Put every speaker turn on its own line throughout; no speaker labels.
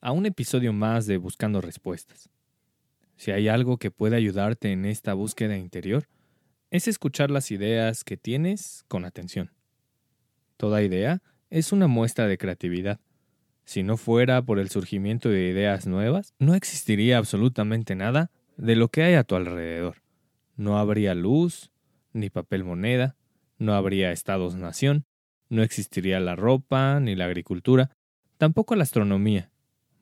a un episodio más de Buscando Respuestas. Si hay algo que puede ayudarte en esta búsqueda interior, es escuchar las ideas que tienes con atención. Toda idea es una muestra de creatividad. Si no fuera por el surgimiento de ideas nuevas, no existiría absolutamente nada de lo que hay a tu alrededor. No habría luz, ni papel moneda, no habría estados-nación, no existiría la ropa, ni la agricultura, tampoco la astronomía,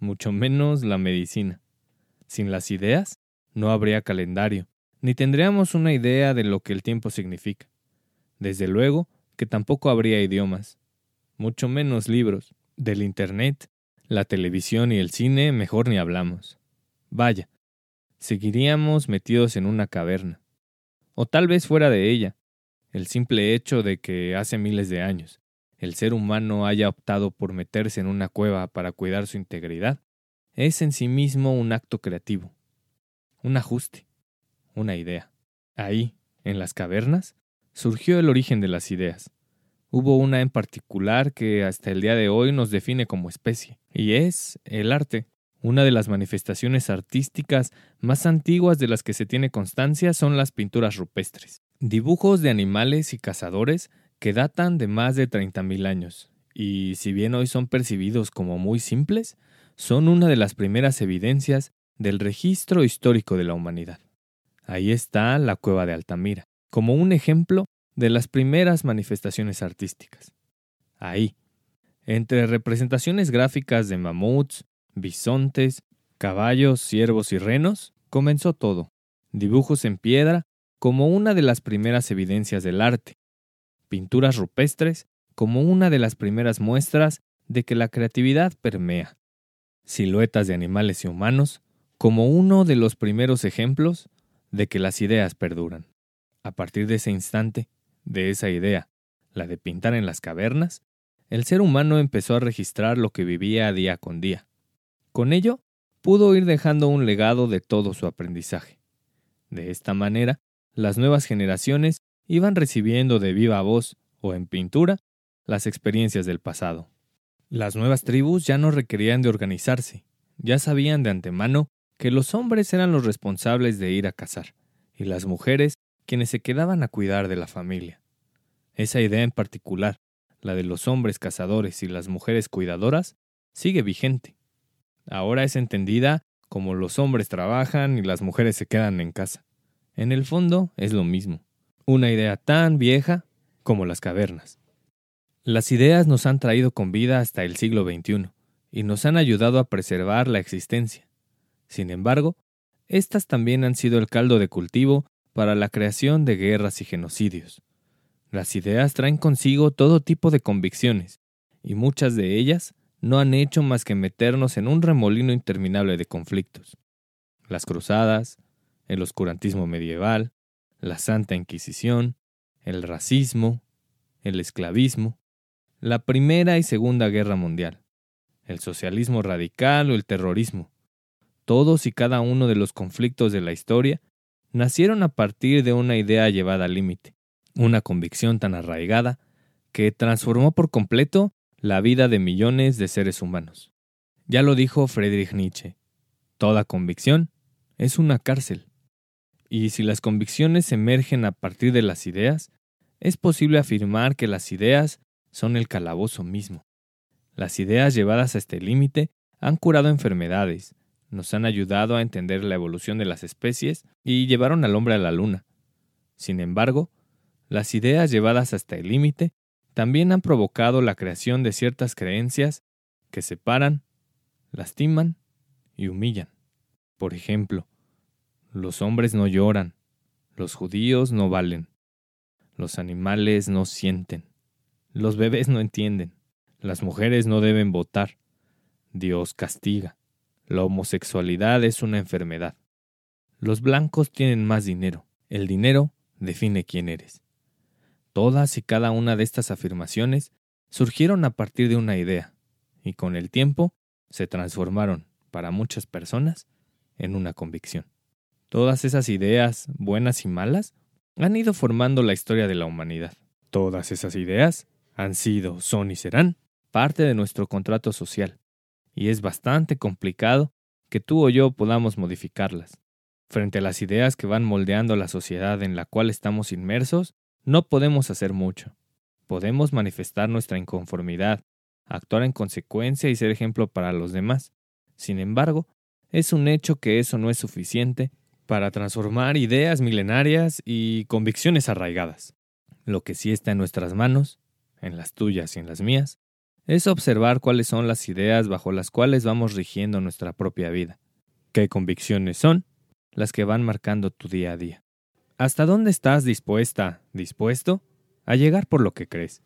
mucho menos la medicina. Sin las ideas, no habría calendario, ni tendríamos una idea de lo que el tiempo significa. Desde luego que tampoco habría idiomas, mucho menos libros. Del Internet, la televisión y el cine mejor ni hablamos. Vaya, seguiríamos metidos en una caverna. O tal vez fuera de ella. El simple hecho de que hace miles de años, el ser humano haya optado por meterse en una cueva para cuidar su integridad, es en sí mismo un acto creativo, un ajuste, una idea. Ahí, en las cavernas, surgió el origen de las ideas. Hubo una en particular que hasta el día de hoy nos define como especie, y es el arte. Una de las manifestaciones artísticas más antiguas de las que se tiene constancia son las pinturas rupestres, dibujos de animales y cazadores que datan de más de 30.000 años, y si bien hoy son percibidos como muy simples, son una de las primeras evidencias del registro histórico de la humanidad. Ahí está la cueva de Altamira, como un ejemplo de las primeras manifestaciones artísticas. Ahí, entre representaciones gráficas de mamuts, bisontes, caballos, ciervos y renos, comenzó todo. Dibujos en piedra como una de las primeras evidencias del arte, pinturas rupestres como una de las primeras muestras de que la creatividad permea, siluetas de animales y humanos como uno de los primeros ejemplos de que las ideas perduran. A partir de ese instante, de esa idea, la de pintar en las cavernas, el ser humano empezó a registrar lo que vivía día con día. Con ello, pudo ir dejando un legado de todo su aprendizaje. De esta manera, las nuevas generaciones iban recibiendo de viva voz o en pintura las experiencias del pasado. Las nuevas tribus ya no requerían de organizarse, ya sabían de antemano que los hombres eran los responsables de ir a cazar, y las mujeres quienes se quedaban a cuidar de la familia. Esa idea en particular, la de los hombres cazadores y las mujeres cuidadoras, sigue vigente. Ahora es entendida como los hombres trabajan y las mujeres se quedan en casa. En el fondo es lo mismo una idea tan vieja como las cavernas. Las ideas nos han traído con vida hasta el siglo XXI y nos han ayudado a preservar la existencia. Sin embargo, estas también han sido el caldo de cultivo para la creación de guerras y genocidios. Las ideas traen consigo todo tipo de convicciones, y muchas de ellas no han hecho más que meternos en un remolino interminable de conflictos. Las cruzadas, el oscurantismo medieval, la Santa Inquisición, el racismo, el esclavismo, la Primera y Segunda Guerra Mundial, el socialismo radical o el terrorismo. Todos y cada uno de los conflictos de la historia nacieron a partir de una idea llevada al límite, una convicción tan arraigada que transformó por completo la vida de millones de seres humanos. Ya lo dijo Friedrich Nietzsche, toda convicción es una cárcel. Y si las convicciones emergen a partir de las ideas, es posible afirmar que las ideas son el calabozo mismo. Las ideas llevadas a este límite han curado enfermedades, nos han ayudado a entender la evolución de las especies y llevaron al hombre a la luna, Sin embargo, las ideas llevadas hasta el límite también han provocado la creación de ciertas creencias que separan, lastiman y humillan. Por ejemplo, los hombres no lloran, los judíos no valen, los animales no sienten, los bebés no entienden, las mujeres no deben votar, Dios castiga, la homosexualidad es una enfermedad, los blancos tienen más dinero, el dinero define quién eres. Todas y cada una de estas afirmaciones surgieron a partir de una idea, y con el tiempo se transformaron, para muchas personas, en una convicción. Todas esas ideas, buenas y malas, han ido formando la historia de la humanidad. Todas esas ideas han sido, son y serán parte de nuestro contrato social, y es bastante complicado que tú o yo podamos modificarlas. Frente a las ideas que van moldeando la sociedad en la cual estamos inmersos, no podemos hacer mucho. Podemos manifestar nuestra inconformidad, actuar en consecuencia y ser ejemplo para los demás. Sin embargo, es un hecho que eso no es suficiente para transformar ideas milenarias y convicciones arraigadas. Lo que sí está en nuestras manos, en las tuyas y en las mías, es observar cuáles son las ideas bajo las cuales vamos rigiendo nuestra propia vida, qué convicciones son las que van marcando tu día a día. ¿Hasta dónde estás dispuesta, dispuesto a llegar por lo que crees?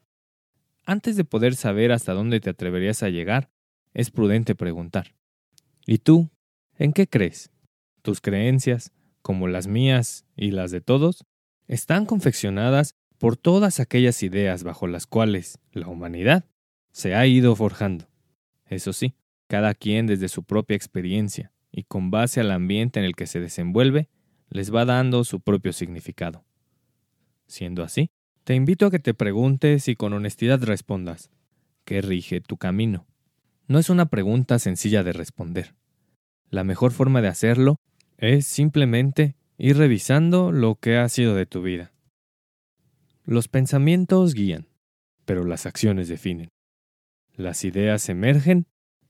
Antes de poder saber hasta dónde te atreverías a llegar, es prudente preguntar. ¿Y tú? ¿En qué crees? Tus creencias, como las mías y las de todos, están confeccionadas por todas aquellas ideas bajo las cuales la humanidad se ha ido forjando. Eso sí, cada quien desde su propia experiencia y con base al ambiente en el que se desenvuelve, les va dando su propio significado. Siendo así, te invito a que te preguntes y con honestidad respondas, ¿qué rige tu camino? No es una pregunta sencilla de responder. La mejor forma de hacerlo es simplemente ir revisando lo que ha sido de tu vida. Los pensamientos guían, pero las acciones definen. Las ideas emergen,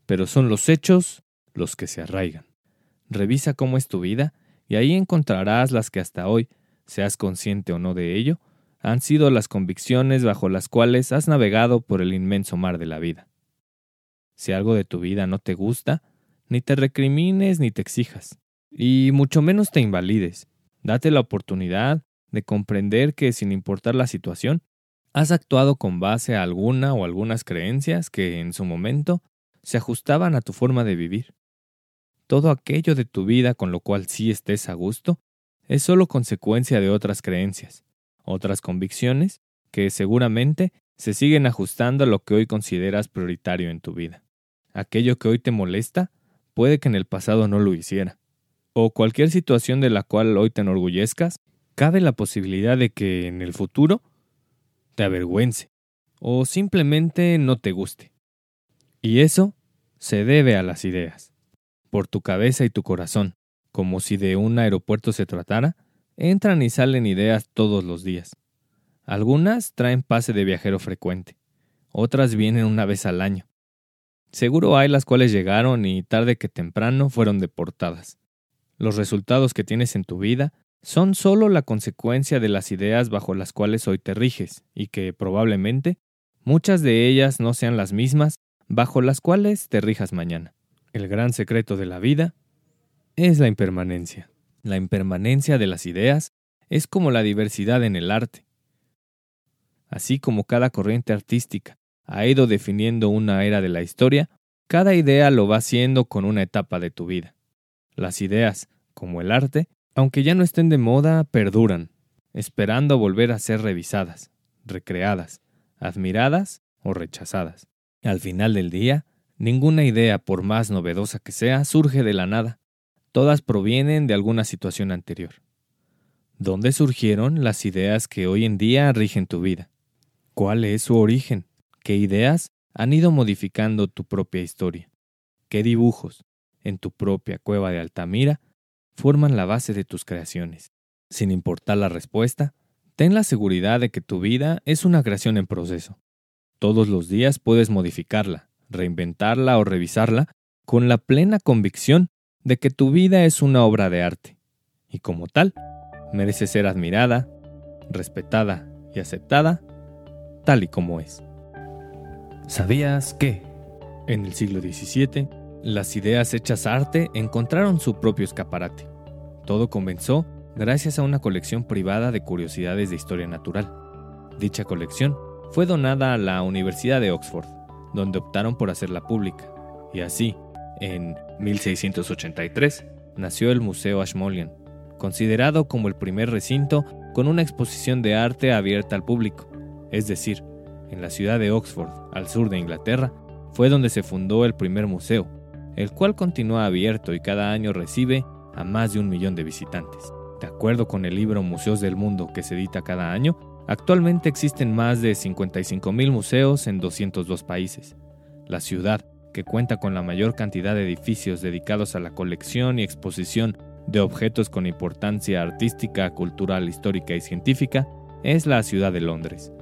pero son los hechos los que se arraigan. Revisa cómo es tu vida y ahí encontrarás las que hasta hoy, seas consciente o no de ello, han sido las convicciones bajo las cuales has navegado por el inmenso mar de la vida. Si algo de tu vida no te gusta, ni te recrimines ni te exijas. Y mucho menos te invalides. Date la oportunidad de comprender que, sin importar la situación, has actuado con base a alguna o algunas creencias que, en su momento, se ajustaban a tu forma de vivir. Todo aquello de tu vida con lo cual sí estés a gusto es solo consecuencia de otras creencias, otras convicciones que seguramente se siguen ajustando a lo que hoy consideras prioritario en tu vida. Aquello que hoy te molesta puede que en el pasado no lo hiciera o cualquier situación de la cual hoy te enorgullezcas, cabe la posibilidad de que en el futuro te avergüence o simplemente no te guste. Y eso se debe a las ideas. Por tu cabeza y tu corazón, como si de un aeropuerto se tratara, entran y salen ideas todos los días. Algunas traen pase de viajero frecuente, otras vienen una vez al año. Seguro hay las cuales llegaron y tarde que temprano fueron deportadas. Los resultados que tienes en tu vida son solo la consecuencia de las ideas bajo las cuales hoy te riges, y que probablemente muchas de ellas no sean las mismas bajo las cuales te rijas mañana. El gran secreto de la vida es la impermanencia. La impermanencia de las ideas es como la diversidad en el arte. Así como cada corriente artística ha ido definiendo una era de la historia, cada idea lo va haciendo con una etapa de tu vida. Las ideas, como el arte, aunque ya no estén de moda, perduran, esperando volver a ser revisadas, recreadas, admiradas o rechazadas. Al final del día, ninguna idea, por más novedosa que sea, surge de la nada. Todas provienen de alguna situación anterior. ¿Dónde surgieron las ideas que hoy en día rigen tu vida? ¿Cuál es su origen? ¿Qué ideas han ido modificando tu propia historia? ¿Qué dibujos, en tu propia cueva de Altamira forman la base de tus creaciones. Sin importar la respuesta, ten la seguridad de que tu vida es una creación en proceso. Todos los días puedes modificarla, reinventarla o revisarla con la plena convicción de que tu vida es una obra de arte, y como tal, merece ser admirada, respetada y aceptada tal y como es. ¿Sabías que? En el siglo XVII, las ideas hechas arte encontraron su propio escaparate. Todo comenzó gracias a una colección privada de curiosidades de historia natural. Dicha colección fue donada a la Universidad de Oxford, donde optaron por hacerla pública, y así, en 1683, nació el Museo Ashmolean, considerado como el primer recinto con una exposición de arte abierta al público, es decir, en la ciudad de Oxford, al sur de Inglaterra, fue donde se fundó el primer museo, el cual continúa abierto y cada año recibe a más de un millón de visitantes. De acuerdo con el libro Museos del Mundo que se edita cada año, actualmente existen más de 55.000 museos en 202 países. La ciudad, que cuenta con la mayor cantidad de edificios dedicados a la colección y exposición de objetos con importancia artística, cultural, histórica y científica, es la ciudad de Londres.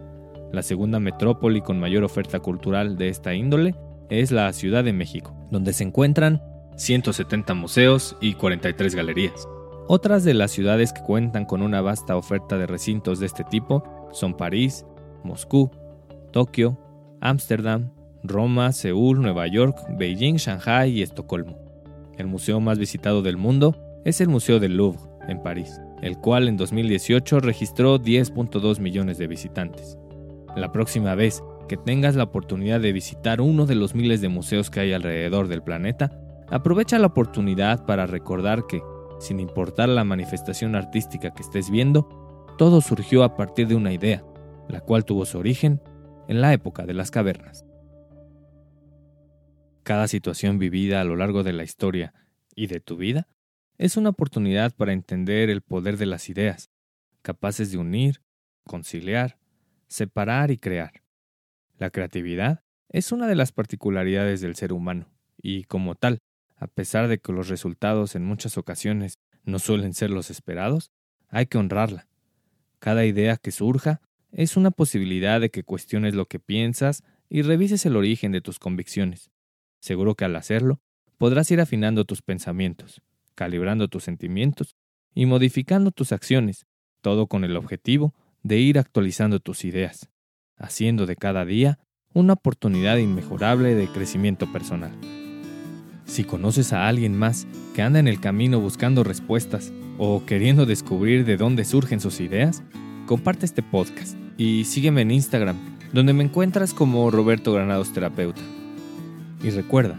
La segunda metrópoli con mayor oferta cultural de esta índole es la Ciudad de México, donde se encuentran 170 museos y 43 galerías. Otras de las ciudades que cuentan con una vasta oferta de recintos de este tipo son París, Moscú, Tokio, Ámsterdam, Roma, Seúl, Nueva York, Beijing, Shanghai y Estocolmo. El museo más visitado del mundo es el Museo del Louvre, en París, el cual en 2018 registró 10.2 millones de visitantes. La próxima vez que tengas la oportunidad de visitar uno de los miles de museos que hay alrededor del planeta, aprovecha la oportunidad para recordar que, sin importar la manifestación artística que estés viendo, todo surgió a partir de una idea, la cual tuvo su origen en la época de las cavernas. Cada situación vivida a lo largo de la historia y de tu vida es una oportunidad para entender el poder de las ideas, capaces de unir, conciliar, separar y crear. La creatividad es una de las particularidades del ser humano, y como tal, a pesar de que los resultados en muchas ocasiones no suelen ser los esperados, hay que honrarla. Cada idea que surja es una posibilidad de que cuestiones lo que piensas y revises el origen de tus convicciones. Seguro que al hacerlo, podrás ir afinando tus pensamientos, calibrando tus sentimientos y modificando tus acciones, todo con el objetivo de ir actualizando tus ideas, haciendo de cada día una oportunidad inmejorable de crecimiento personal. Si conoces a alguien más que anda en el camino buscando respuestas o queriendo descubrir de dónde surgen sus ideas, comparte este podcast y sígueme en Instagram, donde me encuentras como Roberto Granados Terapeuta. Y recuerda,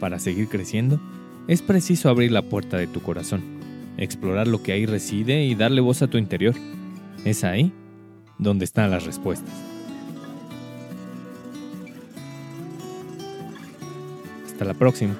para seguir creciendo, es preciso abrir la puerta de tu corazón, explorar lo que ahí reside y darle voz a tu interior. Es ahí donde están las respuestas. Hasta la próxima.